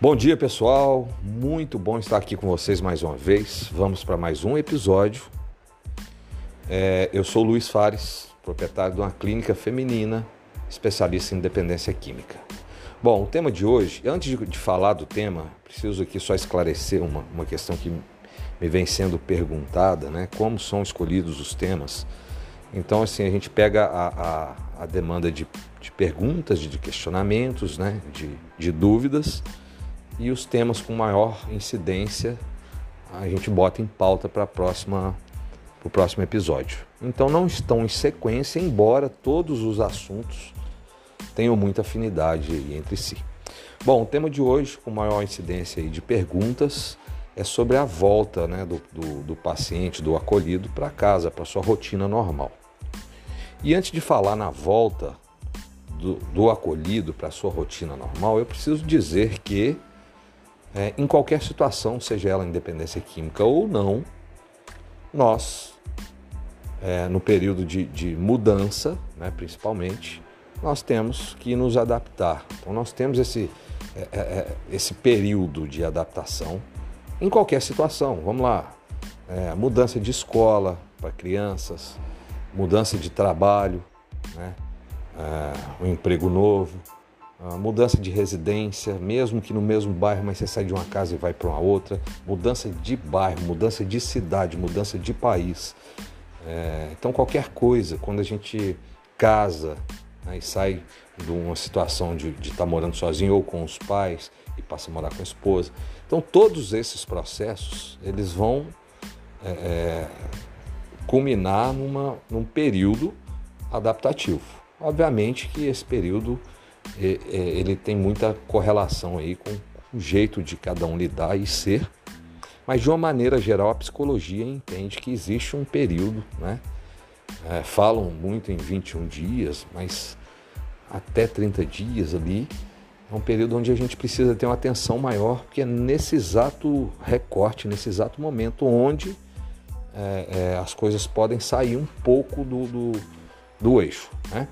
Bom dia, pessoal. Muito bom estar aqui com vocês mais uma vez. Vamos para mais um episódio. É, eu sou Luiz Fares, proprietário de uma clínica feminina, especialista em dependência química. Bom, o tema de hoje, antes de, de falar do tema, preciso aqui só esclarecer uma, uma questão que me vem sendo perguntada, né? Como são escolhidos os temas? Então, assim, a gente pega a, a, a demanda de, de, perguntas, de questionamentos, né? de, de dúvidas e os temas com maior incidência a gente bota em pauta para próxima o próximo episódio. Então não estão em sequência, embora todos os assuntos tenham muita afinidade entre si. Bom, o tema de hoje, com maior incidência de perguntas, é sobre a volta né, do, do, do paciente, do acolhido, para casa, para sua rotina normal. E antes de falar na volta do, do acolhido para sua rotina normal, eu preciso dizer que é, em qualquer situação, seja ela independência química ou não, nós, é, no período de, de mudança, né, principalmente, nós temos que nos adaptar. Então, nós temos esse, é, é, é esse período de adaptação em qualquer situação. Vamos lá, é, mudança de escola para crianças, mudança de trabalho, né? um emprego novo, mudança de residência, mesmo que no mesmo bairro, mas você sai de uma casa e vai para uma outra, mudança de bairro, mudança de cidade, mudança de país. É, então qualquer coisa, quando a gente casa né, e sai de uma situação de estar tá morando sozinho ou com os pais e passa a morar com a esposa, então, todos esses processos eles vão é, é, culminar numa, num período adaptativo. Obviamente que esse período ele tem muita correlação aí com o jeito de cada um lidar e ser, mas de uma maneira geral a psicologia entende que existe um período, né? É, falam muito em 21 dias, mas até 30 dias ali é um período onde a gente precisa ter uma atenção maior, porque é nesse exato recorte, nesse exato momento, onde é, é, as coisas podem sair um pouco do, do, do eixo. Né?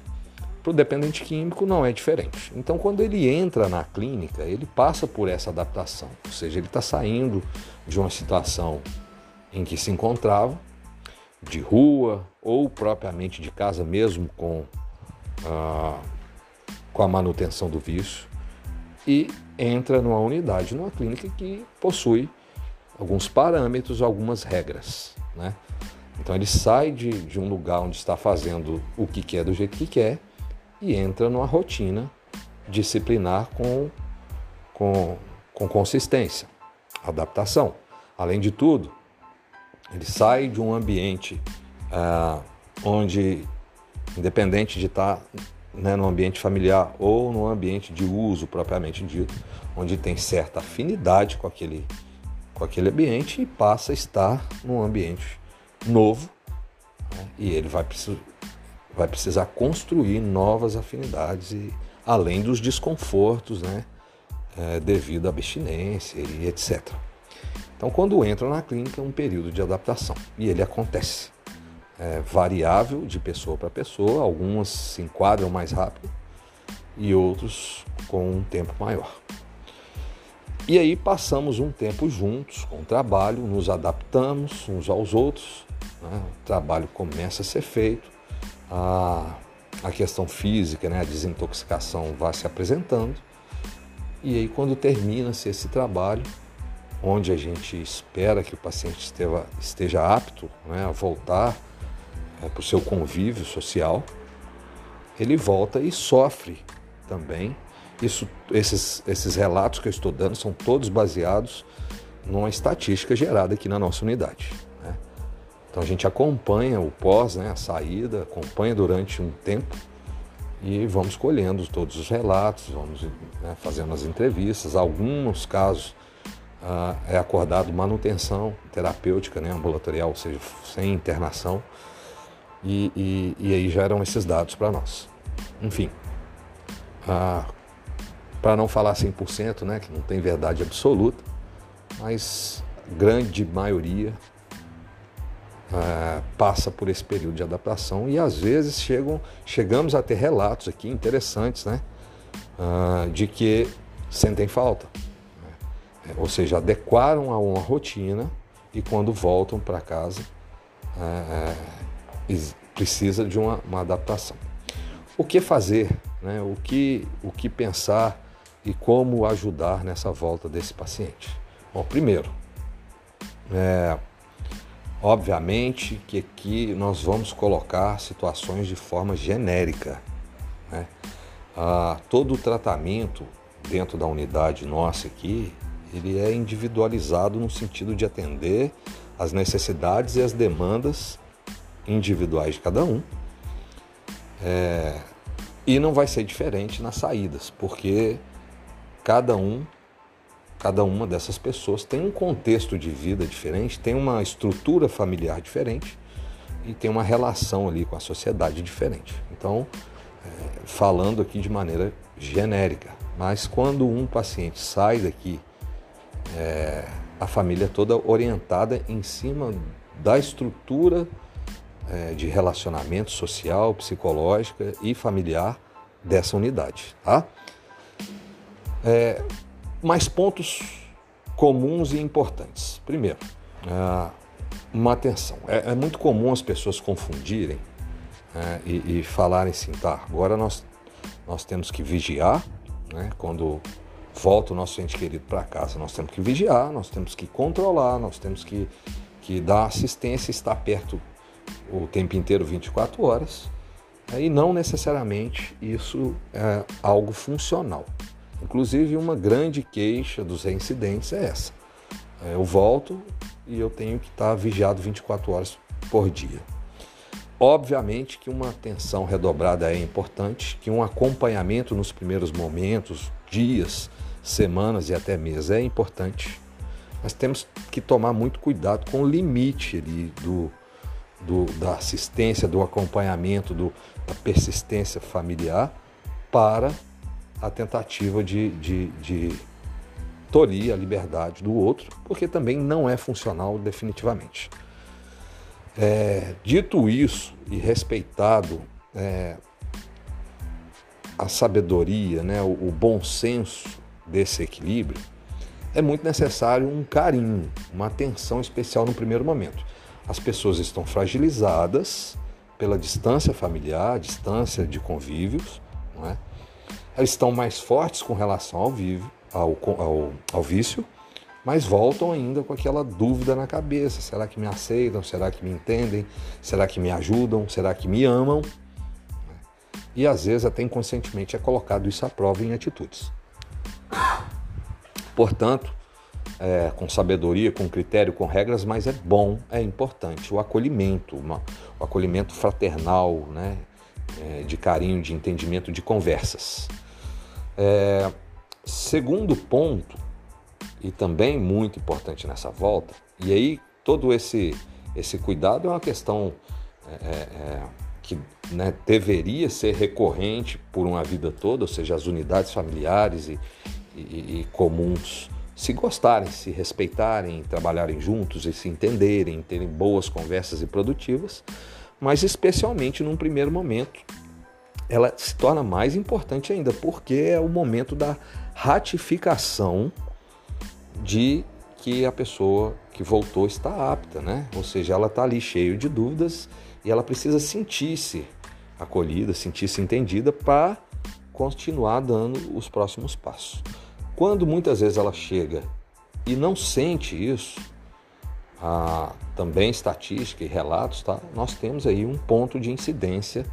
Para o dependente químico não é diferente. Então, quando ele entra na clínica, ele passa por essa adaptação, ou seja, ele está saindo de uma situação em que se encontrava, de rua ou propriamente de casa, mesmo com, ah, com a manutenção do vício e entra numa unidade, numa clínica que possui alguns parâmetros, algumas regras. Né? Então ele sai de, de um lugar onde está fazendo o que quer do jeito que quer e entra numa rotina disciplinar com, com, com consistência, adaptação. Além de tudo, ele sai de um ambiente ah, onde, independente de estar né, no ambiente familiar ou no ambiente de uso propriamente dito, onde tem certa afinidade com aquele, com aquele ambiente e passa a estar num ambiente novo né, e ele vai, precis, vai precisar construir novas afinidades e além dos desconfortos né, é, devido à abstinência e etc. Então, quando entra na clínica, é um período de adaptação e ele acontece é, variável de pessoa para pessoa, algumas se enquadram mais rápido e outros com um tempo maior. E aí passamos um tempo juntos com o trabalho, nos adaptamos uns aos outros, né? o trabalho começa a ser feito, a, a questão física, né? a desintoxicação vai se apresentando, e aí quando termina-se esse trabalho, onde a gente espera que o paciente esteja, esteja apto né? a voltar é, para o seu convívio social, ele volta e sofre também. Isso, esses, esses relatos que eu estou dando são todos baseados numa estatística gerada aqui na nossa unidade. Então a gente acompanha o pós, né, a saída, acompanha durante um tempo e vamos colhendo todos os relatos, vamos né, fazendo as entrevistas. Alguns casos ah, é acordado manutenção terapêutica, né, ambulatorial, ou seja, sem internação. E, e, e aí já eram esses dados para nós. Enfim, ah, para não falar 100%, né, que não tem verdade absoluta, mas grande maioria ah, passa por esse período de adaptação e às vezes chegam, chegamos a ter relatos aqui interessantes, né, ah, de que sentem falta, ou seja, adequaram a uma rotina e quando voltam para casa é, é, precisa de uma, uma, adaptação. O que fazer, né? o, que, o que pensar e como ajudar nessa volta desse paciente? Bom, primeiro, é, obviamente que aqui nós vamos colocar situações de forma genérica. Né? Ah, todo o tratamento dentro da unidade nossa aqui, ele é individualizado no sentido de atender as necessidades e as demandas individuais de cada um. É, e não vai ser diferente nas saídas, porque cada um, cada uma dessas pessoas tem um contexto de vida diferente, tem uma estrutura familiar diferente e tem uma relação ali com a sociedade diferente. Então, é, falando aqui de maneira genérica, mas quando um paciente sai daqui é, a família toda orientada em cima da estrutura é, de relacionamento social, psicológica e familiar dessa unidade, tá? É, mais pontos comuns e importantes. Primeiro, é, uma atenção. É, é, muito comum as pessoas confundirem é, e, falarem assim, tá, agora nós, nós temos que vigiar, né, quando volta o nosso ente querido para casa. Nós temos que vigiar, nós temos que controlar, nós temos que, que dar assistência, estar perto o tempo inteiro, 24 horas. E não necessariamente isso é algo funcional. Inclusive, uma grande queixa dos reincidentes é essa. É, eu volto e eu tenho que estar vigiado 24 horas por dia. Obviamente que uma atenção redobrada é importante, que um acompanhamento nos primeiros momentos, dias, semanas e até meses é importante, mas temos que tomar muito cuidado com o limite ali do, do da assistência, do acompanhamento, do, da persistência familiar para a tentativa de, de, de tolir a liberdade do outro, porque também não é funcional definitivamente. É, dito isso e respeitado é, a sabedoria, né, o, o bom senso desse equilíbrio, é muito necessário um carinho, uma atenção especial no primeiro momento. As pessoas estão fragilizadas pela distância familiar, distância de convívios, não é? Estão mais fortes com relação ao, ao, ao, ao vício, mas voltam ainda com aquela dúvida na cabeça: será que me aceitam? Será que me entendem? Será que me ajudam? Será que me amam? E às vezes até inconscientemente é colocado isso à prova em atitudes. Portanto, é, com sabedoria, com critério, com regras, mas é bom, é importante o acolhimento, uma, o acolhimento fraternal, né, é, de carinho, de entendimento, de conversas. É, segundo ponto, e também muito importante nessa volta, e aí todo esse, esse cuidado é uma questão é, é, é que né, deveria ser recorrente por uma vida toda, ou seja, as unidades familiares e, e, e comuns se gostarem, se respeitarem, trabalharem juntos e se entenderem, terem boas conversas e produtivas, mas especialmente num primeiro momento, ela se torna mais importante ainda, porque é o momento da ratificação de que a pessoa que voltou está apta, né? Ou seja, ela está ali cheio de dúvidas e ela precisa sentir-se acolhida, sentir-se entendida para continuar dando os próximos passos. Quando muitas vezes ela chega e não sente isso, ah, também estatística e relatos, tá? nós temos aí um ponto de incidência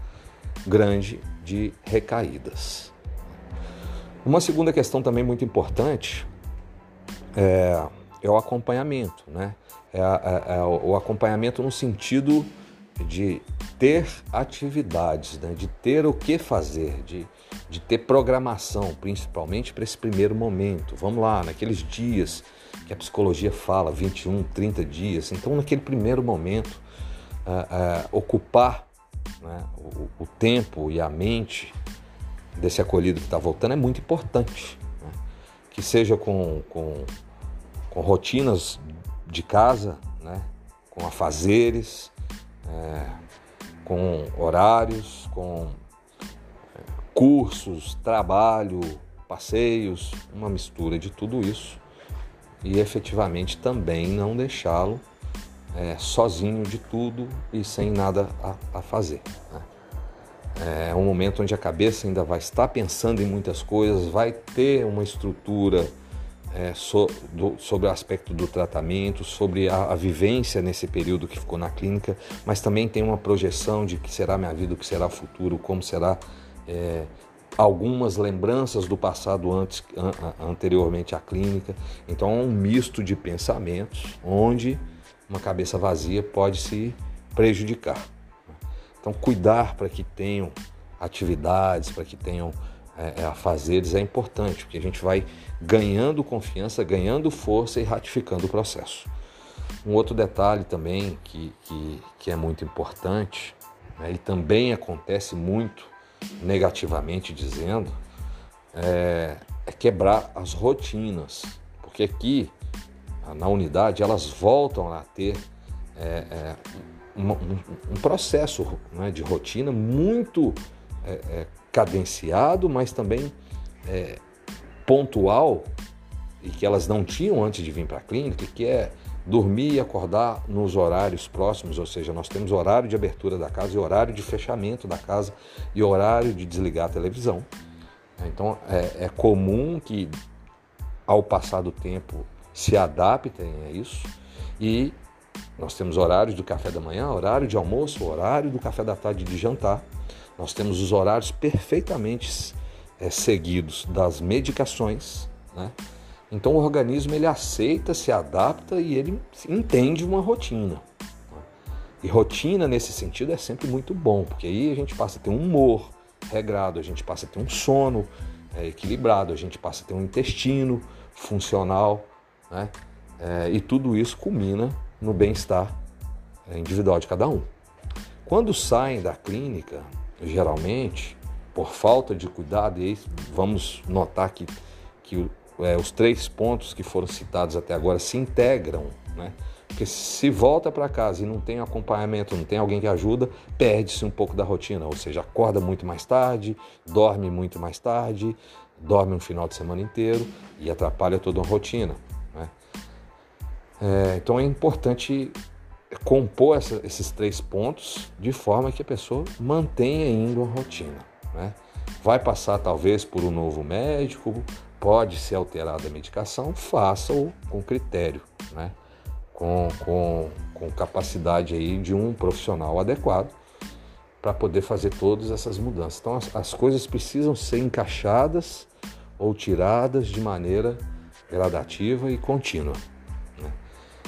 grande de recaídas. Uma segunda questão também muito importante é, é o acompanhamento, né? É, é, é, o acompanhamento no sentido de ter atividades, né? de ter o que fazer, de de ter programação, principalmente para esse primeiro momento. Vamos lá, naqueles dias que a psicologia fala, 21, 30 dias. Então, naquele primeiro momento, uh, uh, ocupar né, o, o, tempo e a mente desse acolhido que está voltando é muito importante. Né? Que seja com, com, com, rotinas de casa, né? com afazeres, é, com horários, com cursos, trabalho, passeios, uma mistura de tudo isso e efetivamente também não deixá-lo é, sozinho de tudo e sem nada a, a fazer. Né? É um momento onde a cabeça ainda vai estar pensando em muitas coisas, vai ter uma estrutura é, so, do, sobre o aspecto do tratamento, sobre a, a, vivência nesse período que ficou na clínica, mas também tem uma projeção de que será minha vida, o que será o futuro, como será é, algumas lembranças do passado antes, an, anteriormente à clínica. Então é um misto de pensamentos onde uma cabeça vazia pode se prejudicar. Então cuidar para que tenham atividades, para que tenham é, é, afazeres é importante, porque a gente vai ganhando confiança, ganhando força e ratificando o processo. Um outro detalhe também que, que, que é muito importante, né, e também acontece muito negativamente dizendo, é, é quebrar as rotinas, porque aqui na unidade elas voltam a ter é, é, um, um, processo né, de rotina muito é, é cadenciado, mas também é, pontual e que elas não tinham antes de vir para a clínica, que é dormir e acordar nos horários próximos, ou seja, nós temos horário de abertura da casa e horário de fechamento da casa e horário de desligar a televisão. Então é, é comum que ao passar do tempo se adaptem a isso e nós temos horário do café da manhã, horário de almoço, horário do café da tarde de jantar. Nós temos os horários perfeitamente é, seguidos das medicações, né? Então o organismo ele aceita, se adapta e ele entende uma rotina. E rotina nesse sentido é sempre muito bom, porque aí a gente passa a ter um humor regrado, a gente passa a ter um sono é, equilibrado, a gente passa a ter um intestino funcional, né? É, e tudo isso culmina no bem-estar é, individual de cada um. Quando saem da clínica, geralmente, por falta de cuidado, e aí vamos notar que, que é, os três pontos que foram citados até agora se integram, né? Porque se volta para casa e não tem acompanhamento, não tem alguém que ajuda, perde-se um pouco da rotina, ou seja, acorda muito mais tarde, dorme muito mais tarde, dorme um final de semana inteiro e atrapalha toda a rotina. É, então é importante compor essa, esses três pontos de forma que a pessoa mantenha indo a rotina. Né? Vai passar talvez por um novo médico, pode ser alterada a medicação, faça-o com critério, né? com, com, com capacidade aí de um profissional adequado para poder fazer todas essas mudanças. Então as, as coisas precisam ser encaixadas ou tiradas de maneira gradativa e contínua.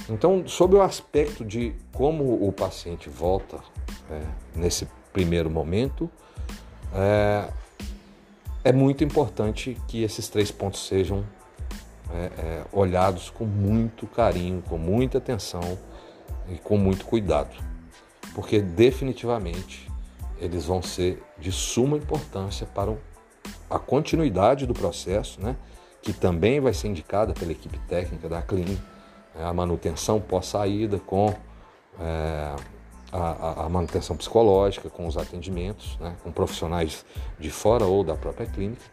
Então, sobre o aspecto de como o paciente volta é, nesse primeiro momento, é, é muito importante que esses três pontos sejam é, é, olhados com muito carinho, com muita atenção e com muito cuidado, porque definitivamente eles vão ser de suma importância para a continuidade do processo, né, que também vai ser indicada pela equipe técnica da clínica, a manutenção pós-saída com é, a, a, manutenção psicológica, com os atendimentos, né, com profissionais de fora ou da própria clínica.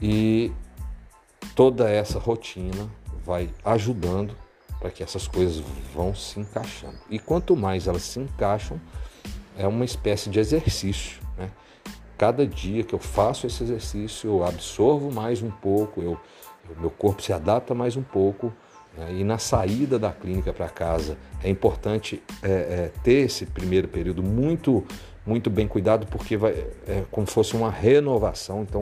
E toda essa rotina vai ajudando para que essas coisas vão se encaixando. E quanto mais elas se encaixam, é uma espécie de exercício. Né? Cada dia que eu faço esse exercício, eu absorvo mais um pouco, eu, meu corpo se adapta mais um pouco? E na saída da clínica para casa é importante é, é, ter esse primeiro período muito, muito bem cuidado, porque vai, é como se fosse uma renovação. Então,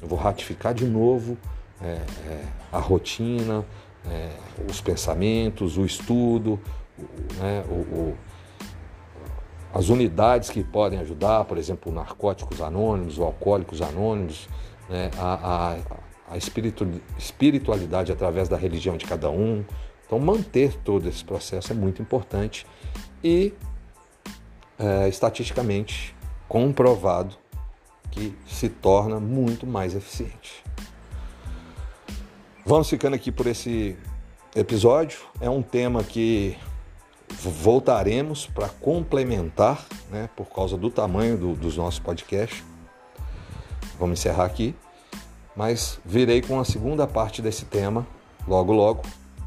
eu vou ratificar de novo é, é a rotina, é, os pensamentos, o estudo, né, o, o, as unidades que podem ajudar, por exemplo, narcóticos anônimos, alcoólicos anônimos, né, a, a a espiritualidade através da religião de cada um. Então, manter todo esse processo é muito importante e, é, estatisticamente, comprovado que se torna muito mais eficiente. Vamos ficando aqui por esse episódio. É um tema que voltaremos para complementar, né, por causa do tamanho do, dos nossos podcasts. Vamos encerrar aqui mas virei com a segunda parte desse tema logo, logo,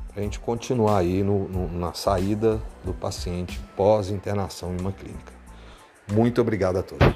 para a gente continuar aí no, no, na saída do paciente pós-internação em uma clínica. Muito obrigado a todos.